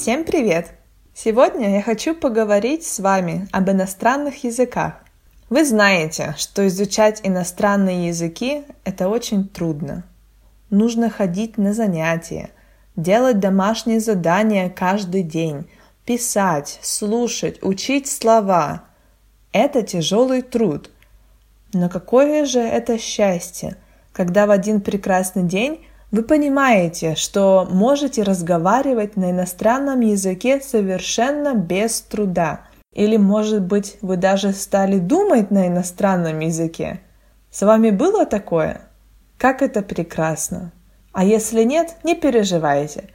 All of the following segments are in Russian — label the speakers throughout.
Speaker 1: Всем привет! Сегодня я хочу поговорить с вами об иностранных языках. Вы знаете, что изучать иностранные языки – это очень трудно. Нужно ходить на занятия, делать домашние задания каждый день, писать, слушать, учить слова. Это тяжелый труд. Но какое же это счастье, когда в один прекрасный день вы понимаете, что можете разговаривать на иностранном языке совершенно без труда. Или, может быть, вы даже стали думать на иностранном языке. С вами было такое? Как это прекрасно! А если нет, не переживайте.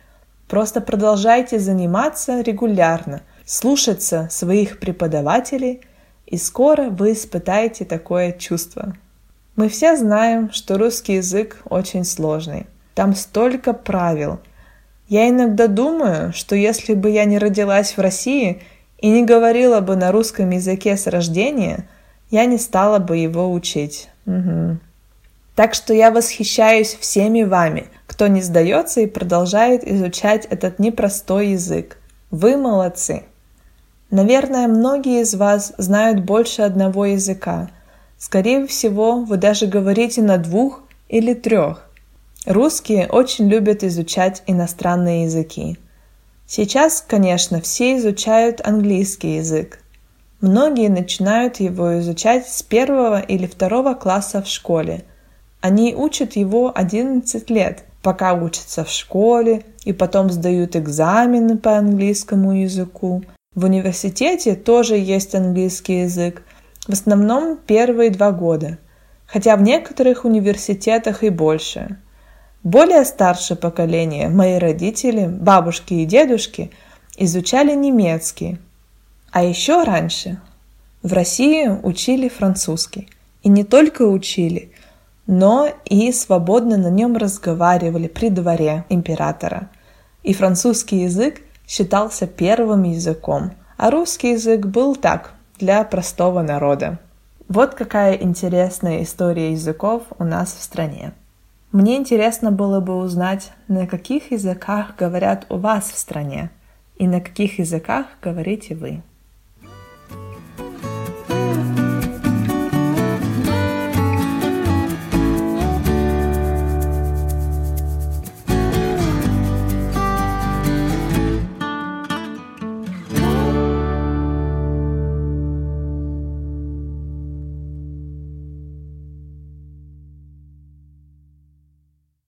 Speaker 1: Просто продолжайте заниматься регулярно, слушаться своих преподавателей, и скоро вы испытаете такое чувство. Мы все знаем, что русский язык очень сложный. Там столько правил. Я иногда думаю, что если бы я не родилась в России и не говорила бы на русском языке с рождения, я не стала бы его учить. Угу. Так что я восхищаюсь всеми вами, кто не сдается и продолжает изучать этот непростой язык. Вы молодцы! Наверное, многие из вас знают больше одного языка. Скорее всего, вы даже говорите на двух или трех. Русские очень любят изучать иностранные языки. Сейчас, конечно, все изучают английский язык. Многие начинают его изучать с первого или второго класса в школе. Они учат его 11 лет, пока учатся в школе и потом сдают экзамены по английскому языку. В университете тоже есть английский язык, в основном первые два года, хотя в некоторых университетах и больше – более старшее поколение, мои родители, бабушки и дедушки, изучали немецкий. А еще раньше в России учили французский. И не только учили, но и свободно на нем разговаривали при дворе императора. И французский язык считался первым языком, а русский язык был так, для простого народа. Вот какая интересная история языков у нас в стране. Мне интересно было бы узнать, на каких языках говорят у вас в стране и на каких языках говорите вы.